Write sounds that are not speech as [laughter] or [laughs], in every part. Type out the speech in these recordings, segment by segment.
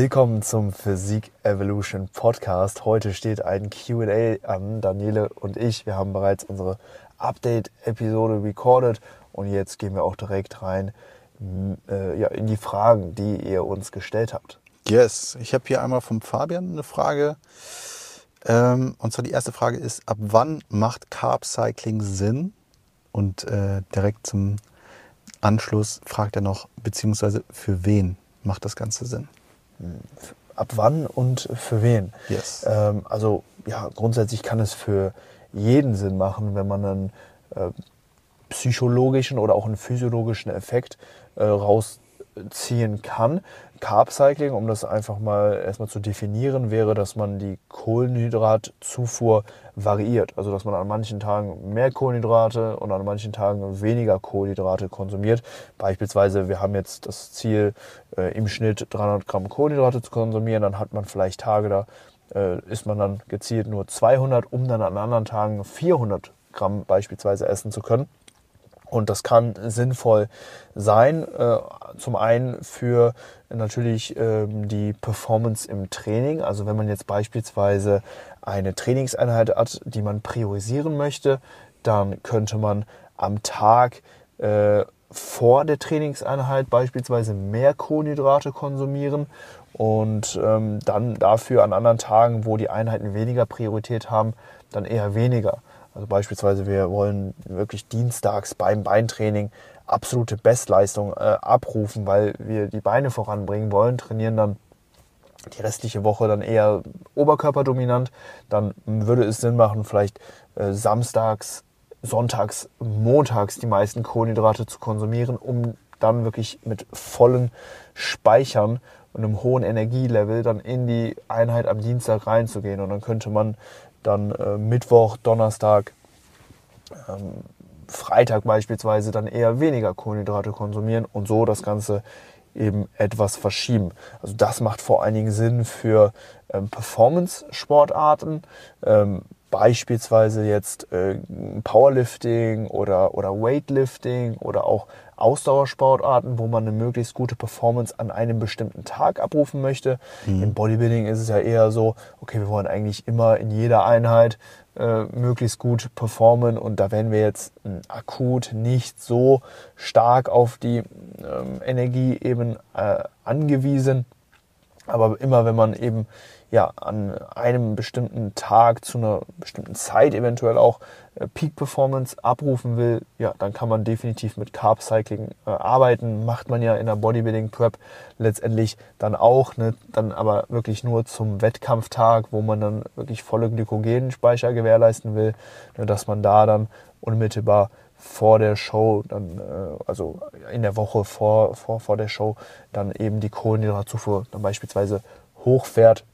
Willkommen zum Physik Evolution Podcast. Heute steht ein QA an. Daniele und ich, wir haben bereits unsere Update-Episode recorded und jetzt gehen wir auch direkt rein äh, ja, in die Fragen, die ihr uns gestellt habt. Yes, ich habe hier einmal vom Fabian eine Frage. Ähm, und zwar die erste Frage ist, ab wann macht Carb Cycling Sinn? Und äh, direkt zum Anschluss fragt er noch, beziehungsweise für wen macht das Ganze Sinn? Ab wann und für wen? Yes. Ähm, also ja, grundsätzlich kann es für jeden Sinn machen, wenn man einen äh, psychologischen oder auch einen physiologischen Effekt äh, rausziehen kann. Carb Cycling, um das einfach mal erstmal zu definieren, wäre, dass man die Kohlenhydratzufuhr variiert. Also dass man an manchen Tagen mehr Kohlenhydrate und an manchen Tagen weniger Kohlenhydrate konsumiert. Beispielsweise, wir haben jetzt das Ziel, äh, im Schnitt 300 Gramm Kohlenhydrate zu konsumieren, dann hat man vielleicht Tage, da äh, isst man dann gezielt nur 200, um dann an anderen Tagen 400 Gramm beispielsweise essen zu können. Und das kann sinnvoll sein, äh, zum einen für natürlich ähm, die Performance im Training. Also wenn man jetzt beispielsweise eine Trainingseinheit hat, die man priorisieren möchte, dann könnte man am Tag äh, vor der Trainingseinheit beispielsweise mehr Kohlenhydrate konsumieren und ähm, dann dafür an anderen Tagen, wo die Einheiten weniger Priorität haben, dann eher weniger. Also beispielsweise wir wollen wirklich dienstags beim Beintraining absolute Bestleistung äh, abrufen, weil wir die Beine voranbringen wollen, trainieren dann die restliche Woche dann eher oberkörperdominant, dann würde es Sinn machen, vielleicht äh, samstags, sonntags, montags die meisten Kohlenhydrate zu konsumieren, um dann wirklich mit vollen Speichern und einem hohen Energielevel dann in die Einheit am Dienstag reinzugehen. Und dann könnte man dann äh, Mittwoch, Donnerstag, ähm, Freitag beispielsweise dann eher weniger Kohlenhydrate konsumieren und so das Ganze eben etwas verschieben. Also das macht vor allen Dingen Sinn für ähm, Performance-Sportarten, ähm, beispielsweise jetzt äh, Powerlifting oder, oder Weightlifting oder auch Ausdauersportarten, wo man eine möglichst gute Performance an einem bestimmten Tag abrufen möchte. Mhm. Im Bodybuilding ist es ja eher so, okay, wir wollen eigentlich immer in jeder Einheit äh, möglichst gut performen und da werden wir jetzt äh, akut nicht so stark auf die ähm, Energie eben äh, angewiesen. Aber immer wenn man eben ja, an einem bestimmten Tag zu einer bestimmten Zeit eventuell auch äh, Peak Performance abrufen will, ja, dann kann man definitiv mit Carb Cycling äh, arbeiten. Macht man ja in der Bodybuilding Prep letztendlich dann auch, ne, dann aber wirklich nur zum Wettkampftag, wo man dann wirklich volle Glykogenspeicher gewährleisten will, ne, dass man da dann unmittelbar vor der Show, dann, äh, also in der Woche vor, vor, vor der Show, dann eben die Kohlenhydratzufuhr dann beispielsweise hochfährt.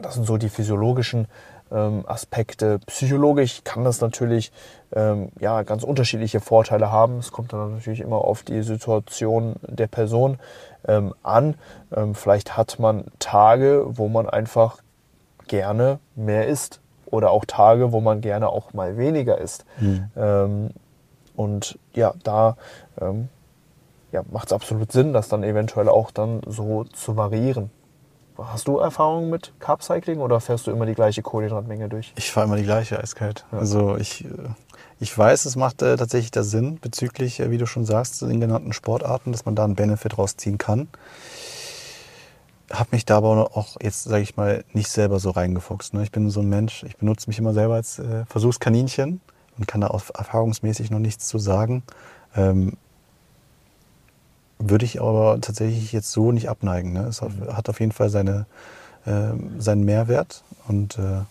Das sind so die physiologischen ähm, Aspekte. Psychologisch kann das natürlich ähm, ja, ganz unterschiedliche Vorteile haben. Es kommt dann natürlich immer auf die Situation der Person ähm, an. Ähm, vielleicht hat man Tage, wo man einfach gerne mehr isst oder auch Tage, wo man gerne auch mal weniger isst. Mhm. Und ja, da ähm, ja, macht es absolut Sinn, das dann eventuell auch dann so zu variieren. Hast du Erfahrungen mit Carb Cycling oder fährst du immer die gleiche Kohlenhydratmenge durch? Ich fahre immer die gleiche eiskalt. Ja. Also ich, äh, ich weiß, es macht äh, tatsächlich da Sinn bezüglich, äh, wie du schon sagst, den genannten Sportarten, dass man da einen Benefit rausziehen kann. Hab mich da aber auch jetzt, sage ich mal, nicht selber so reingefuchst. Ne? Ich bin so ein Mensch, ich benutze mich immer selber als äh, Versuchskaninchen und kann da auch erfahrungsmäßig noch nichts zu sagen. Ähm, würde ich aber tatsächlich jetzt so nicht abneigen. Ne? Es mhm. hat auf jeden Fall seine, äh, seinen Mehrwert und äh,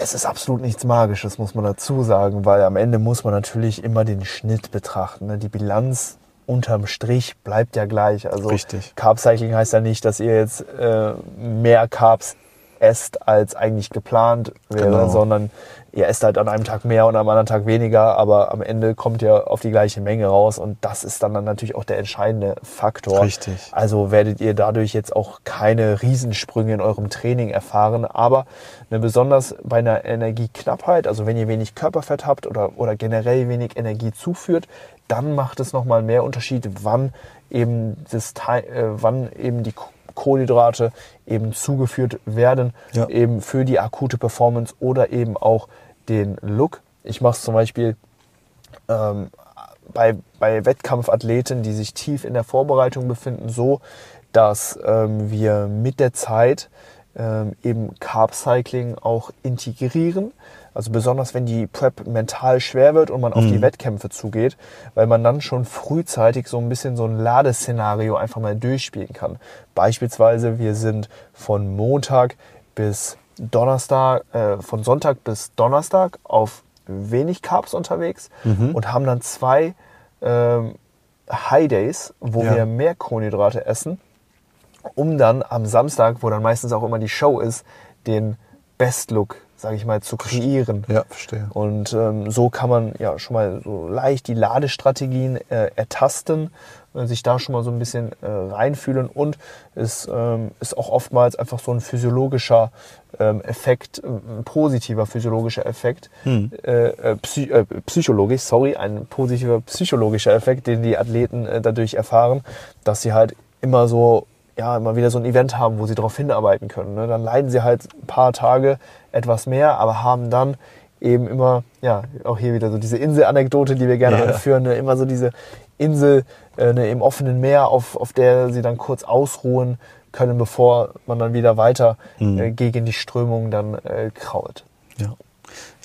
es ist absolut nichts Magisches, muss man dazu sagen, weil am Ende muss man natürlich immer den Schnitt betrachten. Ne? Die Bilanz unterm Strich bleibt ja gleich. Also Richtig. Carb Cycling heißt ja nicht, dass ihr jetzt äh, mehr Carbs esst, als eigentlich geplant wäre, genau. sondern ihr esst halt an einem Tag mehr und am anderen Tag weniger, aber am Ende kommt ihr auf die gleiche Menge raus und das ist dann, dann natürlich auch der entscheidende Faktor. Richtig. Also werdet ihr dadurch jetzt auch keine Riesensprünge in eurem Training erfahren, aber ne, besonders bei einer Energieknappheit, also wenn ihr wenig Körperfett habt oder, oder generell wenig Energie zuführt, dann macht es nochmal mehr Unterschied, wann eben, das, äh, wann eben die Kohlenhydrate eben zugeführt werden, Ja. eben für die akute Performance oder eben auch den Look. Ich mache es zum Beispiel ähm, bei, bei Wettkampfathleten, die sich tief in der Vorbereitung befinden, so, dass ähm, wir mit der Zeit ähm, eben Carb Cycling auch integrieren. Also besonders wenn die Prep mental schwer wird und man auf die Wettkämpfe zugeht, weil man dann schon frühzeitig so ein bisschen so ein Ladeszenario einfach mal durchspielen kann. Beispielsweise wir sind von Montag bis Donnerstag, äh, von Sonntag bis Donnerstag auf wenig Carbs unterwegs und haben dann zwei ähm, High Days, wo Ja. wir mehr Kohlenhydrate essen, um dann am Samstag, wo dann meistens auch immer die Show ist, den Best Look, sage ich mal, zu kreieren. Ja, verstehe. Und ähm, so kann man ja schon mal so leicht die Ladestrategien äh, ertasten, äh, sich da schon mal so ein bisschen äh, reinfühlen und es ähm, ist auch oftmals einfach so ein physiologischer ähm, Effekt, ein positiver physiologischer Effekt, Hm. äh, äh, psy äh, psychologisch, sorry, ein positiver psychologischer Effekt, den die Athleten äh, dadurch erfahren, dass sie halt immer so ja, immer wieder so ein Event haben, wo sie darauf hinarbeiten können. Ne? Dann leiden sie halt ein paar Tage etwas mehr, aber haben dann eben immer, ja, auch hier wieder so diese Insel-Anekdote, die wir gerne Ja. anführen, ne? immer so diese Insel äh, ne, im offenen Meer, auf, auf der sie dann kurz ausruhen können, bevor man dann wieder weiter Mhm. äh, gegen die Strömung dann äh, krault. Ja.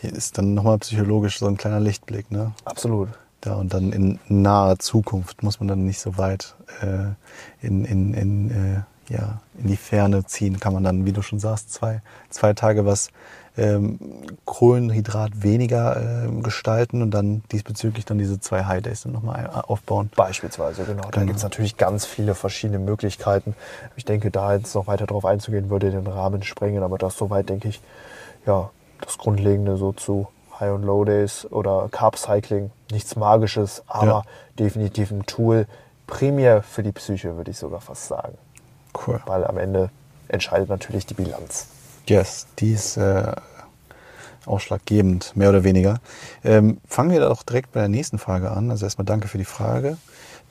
Hier ist dann nochmal psychologisch so ein kleiner Lichtblick, ne? Absolut. Da und dann in naher Zukunft muss man dann nicht so weit äh, in, in, in, äh, ja, in die Ferne ziehen. Kann man dann, wie du schon sagst, zwei, zwei Tage was ähm, Kohlenhydrat weniger ähm, gestalten und dann diesbezüglich dann diese zwei High Days dann nochmal aufbauen. Beispielsweise, genau. Da Genau. gibt es natürlich ganz viele verschiedene Möglichkeiten. Ich denke, da jetzt noch weiter drauf einzugehen, würde den Rahmen sprengen, aber das soweit, denke ich, ja, das Grundlegende so zu High- und Low-Days oder Carb-Cycling, nichts Magisches, aber Ja. definitiv ein Tool, primär für die Psyche, würde ich sogar fast sagen. Cool. Weil am Ende entscheidet natürlich die Bilanz. Yes, die ist äh, ausschlaggebend, mehr oder weniger. Ähm, fangen wir doch direkt bei der nächsten Frage an. Also erstmal danke für die Frage.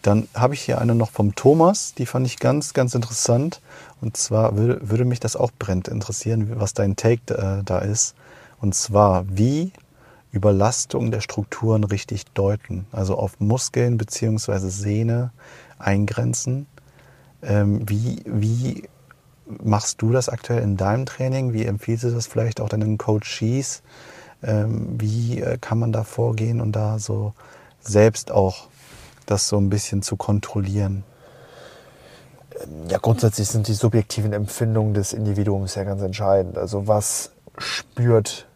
Dann habe ich hier eine noch vom Thomas, die fand ich ganz, ganz interessant. Und zwar würde, würde mich das auch brennend interessieren, was dein Take äh, da ist. Und zwar, wie Überlastung der Strukturen richtig deuten. Also auf Muskeln bzw. Sehne eingrenzen. Ähm, wie, wie machst du das aktuell in deinem Training? Wie empfiehlst du das vielleicht auch deinen Coaches? Ähm, wie äh, kann man da vorgehen und da so selbst auch das so ein bisschen zu kontrollieren? Ja, grundsätzlich sind die subjektiven Empfindungen des Individuums ja ganz entscheidend. Also was spürt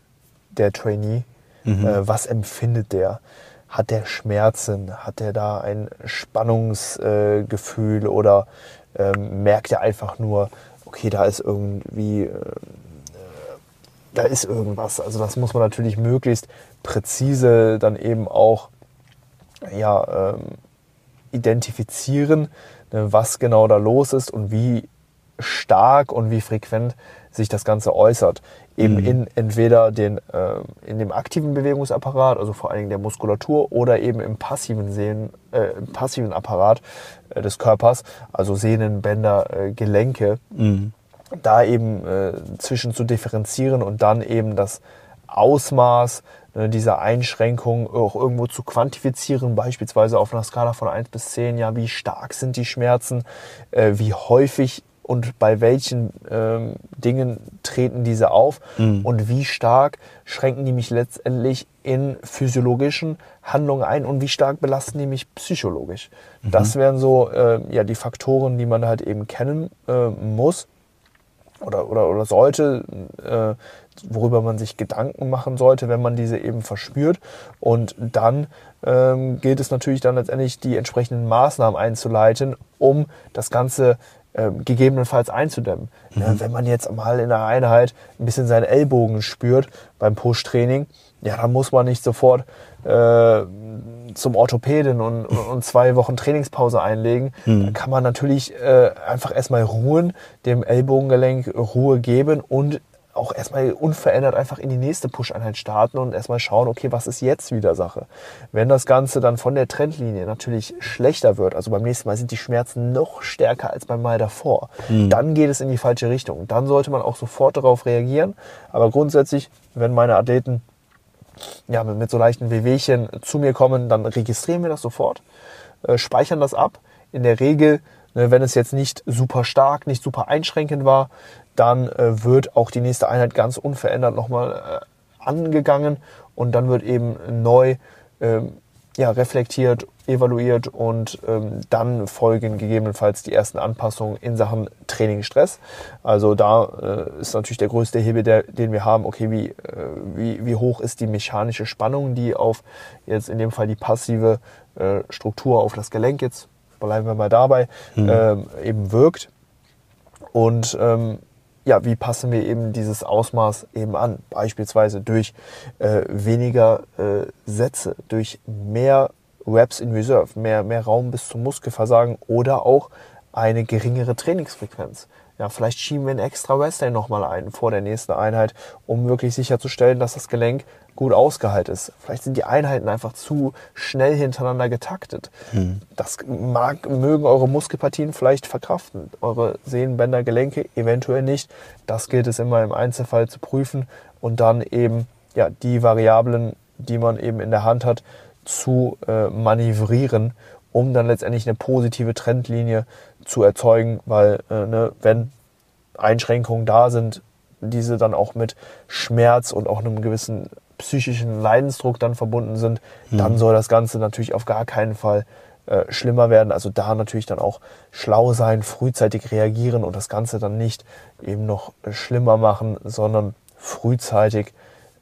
der Trainee? Äh, was empfindet der? Hat der Schmerzen? Hat der da ein Spannungsgefühl äh, oder ähm, merkt er einfach nur, okay, da ist irgendwie, äh, da ist irgendwas. Also das muss man natürlich möglichst präzise dann eben auch ja, ähm, identifizieren, ne, was genau da los ist und wie stark und wie frequent sich das Ganze äußert. Eben in entweder den, äh, in dem aktiven Bewegungsapparat, also vor allen Dingen der Muskulatur, oder eben im passiven, Sehnen, äh, im passiven Apparat äh, des Körpers, also Sehnen, Bänder, äh, Gelenke da eben äh, zwischen zu differenzieren und dann eben das Ausmaß ne, dieser Einschränkung auch irgendwo zu quantifizieren, beispielsweise auf einer Skala von 1 bis 10, ja, wie stark sind die Schmerzen, äh, wie häufig und bei welchen ähm, Dingen treten diese auf und wie stark schränken die mich letztendlich in physiologischen Handlungen ein und wie stark belasten die mich psychologisch. Das wären so äh, ja, die Faktoren, die man halt eben kennen äh, muss oder, oder, oder sollte, äh, worüber man sich Gedanken machen sollte, wenn man diese eben verspürt. Und dann ähm, gilt es natürlich dann letztendlich, die entsprechenden Maßnahmen einzuleiten, um das Ganze ähm, gegebenenfalls einzudämmen. Ja, wenn man jetzt mal in der Einheit ein bisschen seinen Ellbogen spürt beim Push-Training, ja, dann muss man nicht sofort äh, zum Orthopäden und, und zwei Wochen Trainingspause einlegen. Da kann man natürlich äh, einfach erstmal ruhen, dem Ellbogengelenk Ruhe geben und auch erstmal unverändert einfach in die nächste Push-Einheit starten und erstmal schauen, okay, was ist jetzt wieder Sache? Wenn das Ganze dann von der Trendlinie natürlich schlechter wird, also beim nächsten Mal sind die Schmerzen noch stärker als beim Mal davor, mhm. dann geht es in die falsche Richtung. Dann sollte man auch sofort darauf reagieren. Aber grundsätzlich, wenn meine Athleten ja, mit so leichten Wehwehchen zu mir kommen, dann registrieren wir das sofort, äh, speichern das ab. In der Regel, wenn es jetzt nicht super stark, nicht super einschränkend war, dann äh, wird auch die nächste Einheit ganz unverändert nochmal äh, angegangen und dann wird eben neu ähm, ja, reflektiert, evaluiert und ähm, dann folgen gegebenenfalls die ersten Anpassungen in Sachen Trainingsstress. Also da äh, ist natürlich der größte Hebel, den wir haben, okay, wie, äh, wie, wie hoch ist die mechanische Spannung, die auf jetzt in dem Fall die passive äh, Struktur auf das Gelenk jetzt, bleiben wir mal dabei, mhm. ähm, eben wirkt. Und ähm, ja, wie passen wir eben dieses Ausmaß eben an? Beispielsweise durch äh, weniger äh, Sätze, durch mehr Reps in Reserve, mehr, mehr Raum bis zum Muskelversagen oder auch eine geringere Trainingsfrequenz. Ja, vielleicht schieben wir einen extra Rest Day nochmal ein vor der nächsten Einheit, um wirklich sicherzustellen, dass das Gelenk gut ausgehalten ist. Vielleicht sind die Einheiten einfach zu schnell hintereinander getaktet. Hm. Das mag, mögen eure Muskelpartien vielleicht verkraften, eure Sehnenbänder, Gelenke eventuell nicht. Das gilt es immer im Einzelfall zu prüfen und dann eben ja, die Variablen, die man eben in der Hand hat, zu äh, manövrieren, um dann letztendlich eine positive Trendlinie zu erzeugen, weil äh, ne, wenn Einschränkungen da sind, diese dann auch mit Schmerz und auch einem gewissen psychischen Leidensdruck dann verbunden sind, mhm. dann soll das Ganze natürlich auf gar keinen Fall äh, schlimmer werden. Also da natürlich dann auch schlau sein, frühzeitig reagieren und das Ganze dann nicht eben noch schlimmer machen, sondern frühzeitig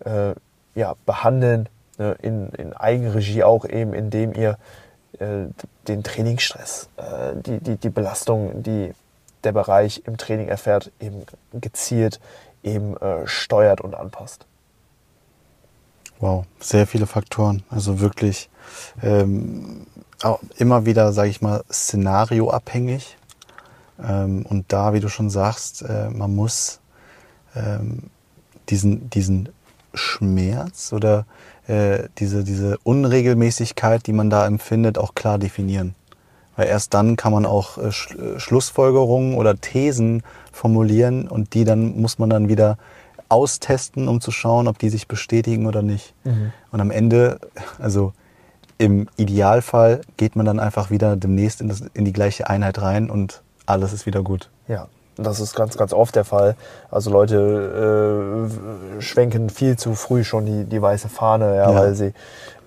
äh, ja, behandeln, äh, in, in Eigenregie auch eben, indem ihr äh, den Trainingsstress, äh, die, die, die Belastung, die der Bereich im Training erfährt, eben gezielt eben äh, steuert und anpasst. Wow, sehr viele Faktoren. Also wirklich ähm, immer wieder, sage ich mal, szenarioabhängig. Ähm, und da, wie du schon sagst, äh, man muss ähm, diesen, diesen Schmerz oder äh, diese, diese Unregelmäßigkeit, die man da empfindet, auch klar definieren. Weil erst dann kann man auch äh, äh, Schlussfolgerungen oder Thesen formulieren und die dann muss man dann wieder austesten, um zu schauen, ob die sich bestätigen oder nicht. Mhm. Und am Ende, also im Idealfall geht man dann einfach wieder demnächst in, das, in die gleiche Einheit rein und alles ist wieder gut. Ja, das ist ganz, ganz oft der Fall. Also Leute äh, schwenken viel zu früh schon die, die weiße Fahne, ja, ja. weil sie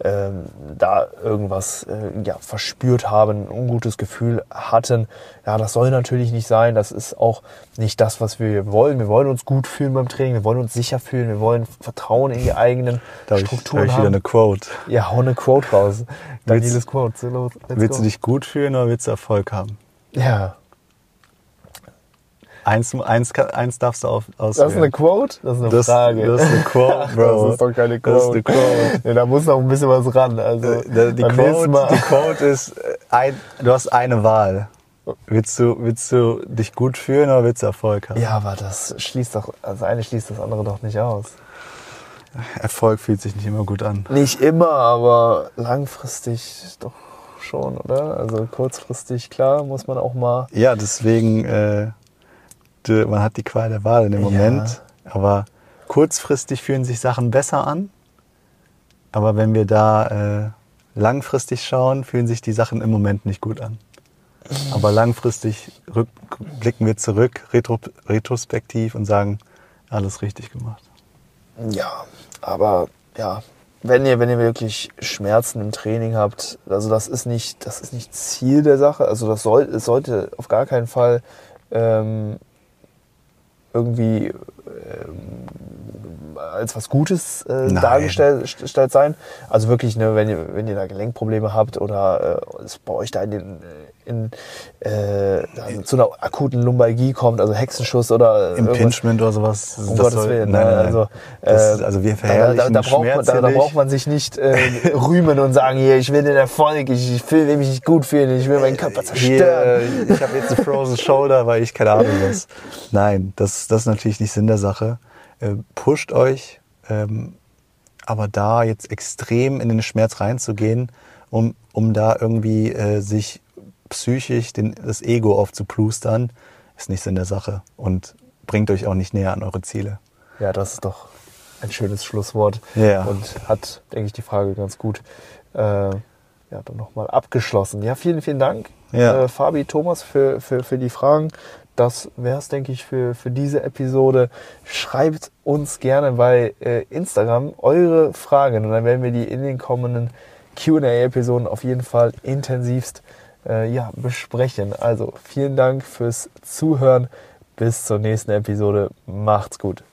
ähm, da irgendwas äh, ja, verspürt haben, ein ungutes Gefühl hatten. Ja, das soll natürlich nicht sein. Das ist auch nicht das, was wir wollen. Wir wollen uns gut fühlen beim Training. Wir wollen uns sicher fühlen. Wir wollen Vertrauen in die eigenen da Strukturen ich, da ich wieder eine Quote. Ja, hau eine Quote raus. Danieles Quote. So, willst go. du dich gut fühlen oder willst du Erfolg haben? Ja. Eins, eins, eins darfst du auf, auswählen. Das ist eine Quote? Das ist eine das, Frage. Das ist eine Quote, [laughs] Bro. das ist doch keine Quote. Das ist eine Quote. Nee, da muss noch ein bisschen was ran. Also, äh, die, Quote, die Quote ist, äh, ein, du hast eine Wahl. Willst du, willst du dich gut fühlen oder willst du Erfolg haben? Ja, aber das schließt doch, also eine schließt das andere doch nicht aus. Erfolg fühlt sich nicht immer gut an. Nicht immer, aber langfristig doch schon, oder? Also kurzfristig, klar, muss man auch mal. Ja, deswegen, äh, man hat die Qual der Wahl in dem Moment. Ja. Aber kurzfristig fühlen sich Sachen besser an. Aber wenn wir da äh, langfristig schauen, fühlen sich die Sachen im Moment nicht gut an. Aber langfristig blicken wir zurück, retro, retrospektiv und sagen, alles richtig gemacht. Ja, aber ja, wenn ihr, wenn ihr wirklich Schmerzen im Training habt, also das ist nicht, das ist nicht Ziel der Sache. Also das soll, es sollte auf gar keinen Fall ähm, irgendwie ähm, als was Gutes äh, dargestellt sein. Also wirklich, ne, wenn ihr, wenn ihr da Gelenkprobleme habt oder äh, es bei euch da in den in, äh, zu einer akuten Lumbalgie kommt, also Hexenschuss oder Impingement oder sowas. Um Gottes soll, Willen. Nein, nein, nein. Also, das, äh, also wir verherrlichen da, da, da, braucht man, da, da, braucht man sich nicht äh, [laughs] rühmen und sagen, hier, ich will den Erfolg, ich, ich will mich nicht gut fühlen, ich will meinen Körper zerstören. Hier, ich habe jetzt eine Frozen Shoulder, weil ich keine Ahnung was. Nein, das, das ist natürlich nicht Sinn der Sache. äh, pusht euch. Ähm, aber da jetzt extrem in den Schmerz reinzugehen, um, um da irgendwie äh, sich psychisch den, das Ego aufzuplustern, ist nicht Sinn der Sache und bringt euch auch nicht näher an eure Ziele. Ja, das ist doch ein schönes Schlusswort Ja. und hat, denke ich, die Frage ganz gut äh, ja, dann nochmal abgeschlossen. Ja, vielen, vielen Dank, Ja. äh, Fabi, Thomas, für, für, für die Fragen. Das wäre es, denke ich, für, für diese Episode. Schreibt uns gerne bei äh, Instagram eure Fragen und dann werden wir die in den kommenden QA-Episoden auf jeden Fall intensivst äh, ja, besprechen. Also vielen Dank fürs Zuhören. Bis zur nächsten Episode. Macht's gut.